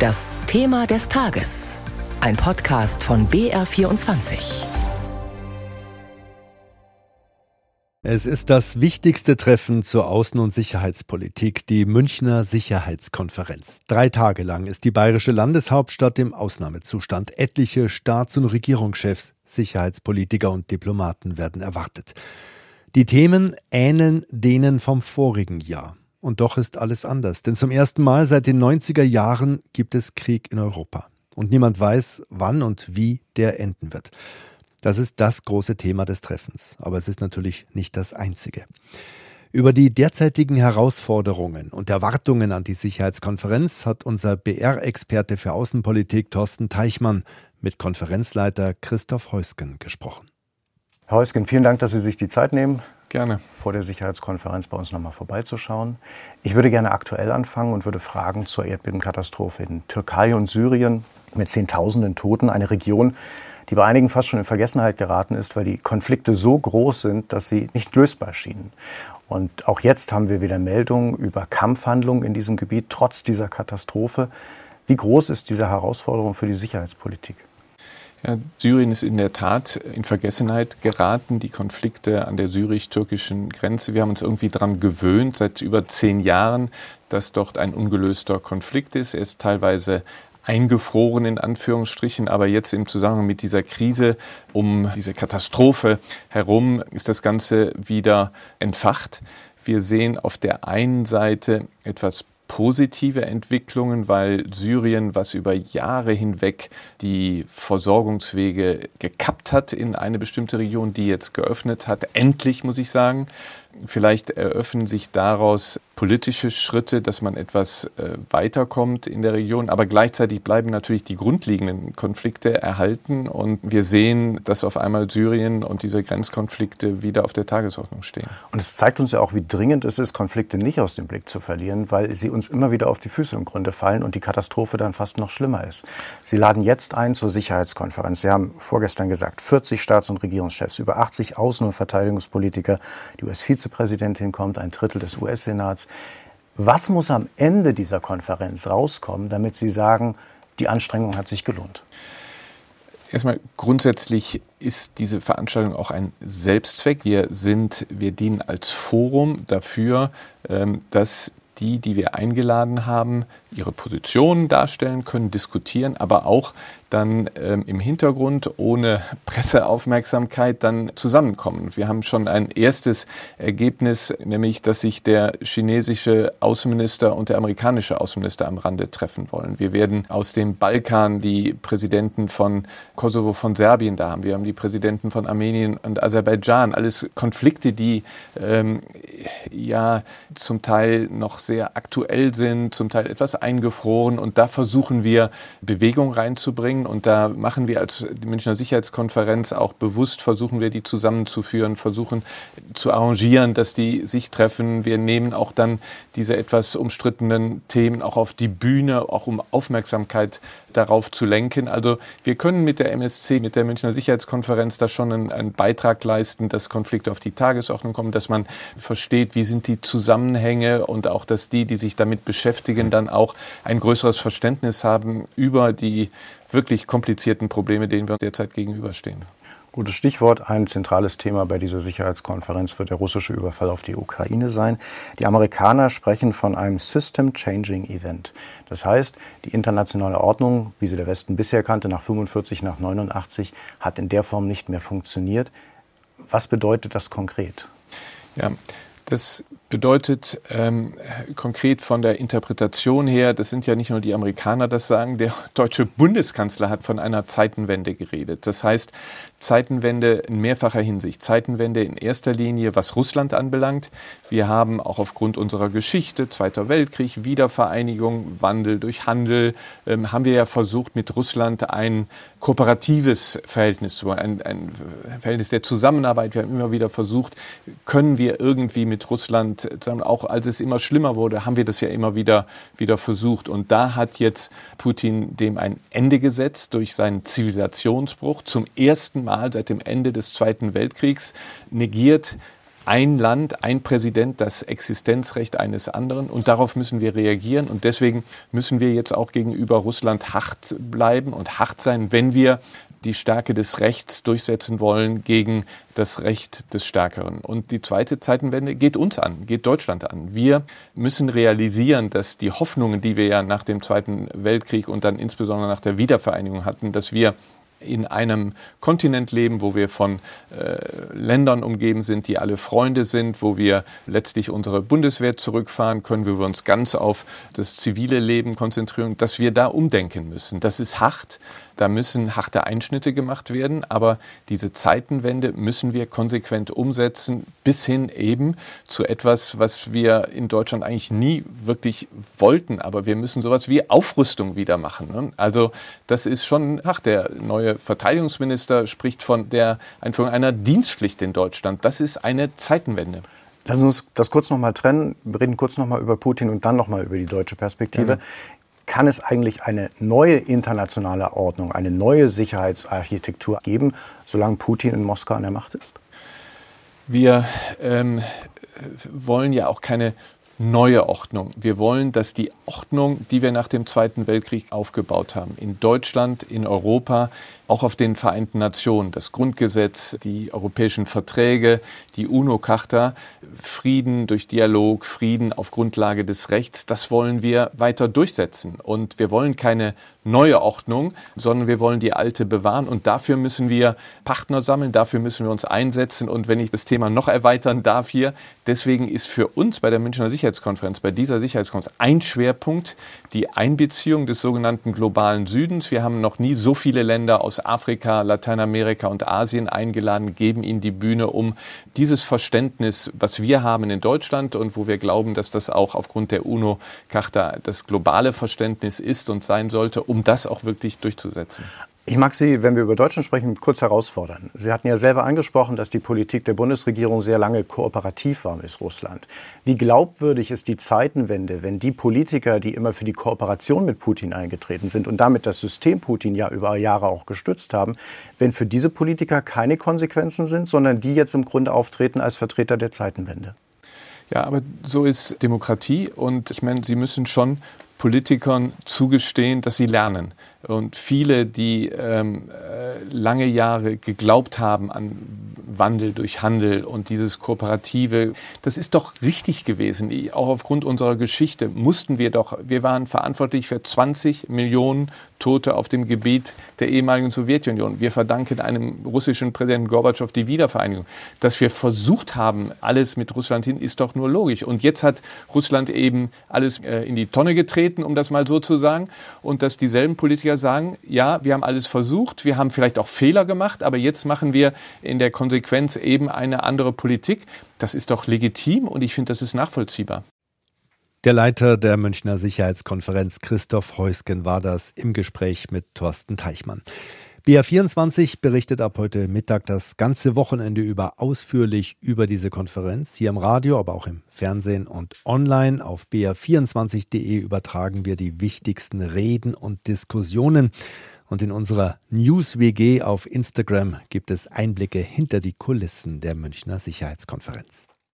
Das Thema des Tages. Ein Podcast von BR24. Es ist das wichtigste Treffen zur Außen- und Sicherheitspolitik, die Münchner Sicherheitskonferenz. Drei Tage lang ist die bayerische Landeshauptstadt im Ausnahmezustand. Etliche Staats- und Regierungschefs, Sicherheitspolitiker und Diplomaten werden erwartet. Die Themen ähneln denen vom vorigen Jahr. Und doch ist alles anders, denn zum ersten Mal seit den 90er Jahren gibt es Krieg in Europa. Und niemand weiß, wann und wie der enden wird. Das ist das große Thema des Treffens, aber es ist natürlich nicht das einzige. Über die derzeitigen Herausforderungen und Erwartungen an die Sicherheitskonferenz hat unser BR-Experte für Außenpolitik Thorsten Teichmann mit Konferenzleiter Christoph Heusgen gesprochen. Herr Heusgen, vielen Dank, dass Sie sich die Zeit nehmen. Gerne. Vor der Sicherheitskonferenz bei uns nochmal vorbeizuschauen. Ich würde gerne aktuell anfangen und würde fragen zur Erdbebenkatastrophe in Türkei und Syrien mit Zehntausenden Toten. Eine Region, die bei einigen fast schon in Vergessenheit geraten ist, weil die Konflikte so groß sind, dass sie nicht lösbar schienen. Und auch jetzt haben wir wieder Meldungen über Kampfhandlungen in diesem Gebiet, trotz dieser Katastrophe. Wie groß ist diese Herausforderung für die Sicherheitspolitik? Ja, Syrien ist in der Tat in Vergessenheit geraten, die Konflikte an der syrisch-türkischen Grenze. Wir haben uns irgendwie daran gewöhnt, seit über zehn Jahren, dass dort ein ungelöster Konflikt ist. Er ist teilweise eingefroren in Anführungsstrichen, aber jetzt im Zusammenhang mit dieser Krise um diese Katastrophe herum ist das Ganze wieder entfacht. Wir sehen auf der einen Seite etwas positive Entwicklungen, weil Syrien, was über Jahre hinweg die Versorgungswege gekappt hat in eine bestimmte Region, die jetzt geöffnet hat, endlich muss ich sagen, Vielleicht eröffnen sich daraus politische Schritte, dass man etwas äh, weiterkommt in der Region. Aber gleichzeitig bleiben natürlich die grundlegenden Konflikte erhalten. Und wir sehen, dass auf einmal Syrien und diese Grenzkonflikte wieder auf der Tagesordnung stehen. Und es zeigt uns ja auch, wie dringend es ist, Konflikte nicht aus dem Blick zu verlieren, weil sie uns immer wieder auf die Füße im Grunde fallen und die Katastrophe dann fast noch schlimmer ist. Sie laden jetzt ein zur Sicherheitskonferenz. Sie haben vorgestern gesagt, 40 Staats- und Regierungschefs, über 80 Außen- und Verteidigungspolitiker, die US-Vizepräsidentin Vizepräsidentin kommt, ein Drittel des US-Senats. Was muss am Ende dieser Konferenz rauskommen, damit Sie sagen, die Anstrengung hat sich gelohnt? Erstmal grundsätzlich ist diese Veranstaltung auch ein Selbstzweck. Wir sind, wir dienen als Forum dafür, ähm, dass die, die wir eingeladen haben, ihre Positionen darstellen können, diskutieren, aber auch dann ähm, im Hintergrund ohne Presseaufmerksamkeit dann zusammenkommen. Wir haben schon ein erstes Ergebnis, nämlich dass sich der chinesische Außenminister und der amerikanische Außenminister am Rande treffen wollen. Wir werden aus dem Balkan die Präsidenten von Kosovo, von Serbien da haben. Wir haben die Präsidenten von Armenien und Aserbaidschan. Alles Konflikte, die ähm, ja zum Teil noch sehr aktuell sind, zum Teil etwas eingefroren. Und da versuchen wir Bewegung reinzubringen. Und da machen wir als Münchner Sicherheitskonferenz auch bewusst, versuchen wir die zusammenzuführen, versuchen zu arrangieren, dass die sich treffen. Wir nehmen auch dann diese etwas umstrittenen Themen auch auf die Bühne, auch um Aufmerksamkeit darauf zu lenken. Also wir können mit der MSC, mit der Münchner Sicherheitskonferenz da schon einen, einen Beitrag leisten, dass Konflikte auf die Tagesordnung kommen, dass man versteht, wie sind die Zusammenhänge und auch, dass die, die sich damit beschäftigen, dann auch ein größeres Verständnis haben über die wirklich komplizierten Probleme, denen wir derzeit gegenüberstehen. Gutes Stichwort. Ein zentrales Thema bei dieser Sicherheitskonferenz wird der russische Überfall auf die Ukraine sein. Die Amerikaner sprechen von einem System-Changing Event. Das heißt, die internationale Ordnung, wie sie der Westen bisher kannte, nach 45, nach 89, hat in der Form nicht mehr funktioniert. Was bedeutet das konkret? Ja, das bedeutet ähm, konkret von der Interpretation her, das sind ja nicht nur die Amerikaner, das sagen, der deutsche Bundeskanzler hat von einer Zeitenwende geredet. Das heißt, Zeitenwende in mehrfacher Hinsicht. Zeitenwende in erster Linie, was Russland anbelangt. Wir haben auch aufgrund unserer Geschichte, Zweiter Weltkrieg, Wiedervereinigung, Wandel durch Handel, ähm, haben wir ja versucht, mit Russland ein kooperatives Verhältnis zu ein, ein Verhältnis der Zusammenarbeit. Wir haben immer wieder versucht, können wir irgendwie mit Russland, auch als es immer schlimmer wurde, haben wir das ja immer wieder, wieder versucht. Und da hat jetzt Putin dem ein Ende gesetzt durch seinen Zivilisationsbruch. Zum ersten Mal seit dem Ende des Zweiten Weltkriegs negiert ein Land, ein Präsident das Existenzrecht eines anderen und darauf müssen wir reagieren und deswegen müssen wir jetzt auch gegenüber Russland hart bleiben und hart sein, wenn wir die Stärke des Rechts durchsetzen wollen gegen das Recht des Stärkeren. Und die zweite Zeitenwende geht uns an, geht Deutschland an. Wir müssen realisieren, dass die Hoffnungen, die wir ja nach dem Zweiten Weltkrieg und dann insbesondere nach der Wiedervereinigung hatten, dass wir in einem Kontinent leben, wo wir von äh, Ländern umgeben sind, die alle Freunde sind, wo wir letztlich unsere Bundeswehr zurückfahren können, wo wir uns ganz auf das zivile Leben konzentrieren, dass wir da umdenken müssen. Das ist hart, da müssen harte Einschnitte gemacht werden, aber diese Zeitenwende müssen wir konsequent umsetzen, bis hin eben zu etwas, was wir in Deutschland eigentlich nie wirklich wollten. Aber wir müssen sowas wie Aufrüstung wieder machen. Ne? Also das ist schon, ach, der neue Verteidigungsminister spricht von der Einführung einer Dienstpflicht in Deutschland. Das ist eine Zeitenwende. Lass uns das kurz nochmal trennen. Wir reden kurz nochmal über Putin und dann nochmal über die deutsche Perspektive. Ja kann es eigentlich eine neue internationale Ordnung, eine neue Sicherheitsarchitektur geben, solange Putin in Moskau an der Macht ist? Wir ähm, wollen ja auch keine neue Ordnung. Wir wollen, dass die Ordnung, die wir nach dem Zweiten Weltkrieg aufgebaut haben, in Deutschland, in Europa, auch auf den Vereinten Nationen, das Grundgesetz, die europäischen Verträge, die UNO-Charta, Frieden durch Dialog, Frieden auf Grundlage des Rechts, das wollen wir weiter durchsetzen. Und wir wollen keine neue Ordnung, sondern wir wollen die alte bewahren. Und dafür müssen wir Partner sammeln, dafür müssen wir uns einsetzen. Und wenn ich das Thema noch erweitern darf hier, deswegen ist für uns bei der Münchner Sicherheitskonferenz, bei dieser Sicherheitskonferenz ein Schwerpunkt die Einbeziehung des sogenannten globalen Südens. Wir haben noch nie so viele Länder aus Afrika, Lateinamerika und Asien eingeladen, geben ihnen die Bühne, um dieses Verständnis, was wir haben in Deutschland und wo wir glauben, dass das auch aufgrund der UNO-Charta das globale Verständnis ist und sein sollte, um das auch wirklich durchzusetzen. Ich mag Sie, wenn wir über Deutschland sprechen, kurz herausfordern. Sie hatten ja selber angesprochen, dass die Politik der Bundesregierung sehr lange kooperativ war mit Russland. Wie glaubwürdig ist die Zeitenwende, wenn die Politiker, die immer für die Kooperation mit Putin eingetreten sind und damit das System Putin ja über Jahre auch gestützt haben, wenn für diese Politiker keine Konsequenzen sind, sondern die jetzt im Grunde auftreten als Vertreter der Zeitenwende? Ja, aber so ist Demokratie und ich meine, Sie müssen schon Politikern zugestehen, dass sie lernen. Und viele, die ähm, äh, lange Jahre geglaubt haben an Wandel durch Handel und dieses Kooperative, das ist doch richtig gewesen. Auch aufgrund unserer Geschichte mussten wir doch, wir waren verantwortlich für 20 Millionen Tote auf dem Gebiet der ehemaligen Sowjetunion. Wir verdanken einem russischen Präsidenten Gorbatschow die Wiedervereinigung. Dass wir versucht haben, alles mit Russland hin, ist doch nur logisch. Und jetzt hat Russland eben alles äh, in die Tonne getreten, um das mal so zu sagen. Und dass dieselben Politiker Politiker sagen, ja, wir haben alles versucht, wir haben vielleicht auch Fehler gemacht, aber jetzt machen wir in der Konsequenz eben eine andere Politik. Das ist doch legitim und ich finde, das ist nachvollziehbar. Der Leiter der Münchner Sicherheitskonferenz Christoph Heusgen war das im Gespräch mit Thorsten Teichmann. BR24 berichtet ab heute Mittag das ganze Wochenende über ausführlich über diese Konferenz. Hier im Radio, aber auch im Fernsehen und online. Auf br24.de übertragen wir die wichtigsten Reden und Diskussionen. Und in unserer News-WG auf Instagram gibt es Einblicke hinter die Kulissen der Münchner Sicherheitskonferenz.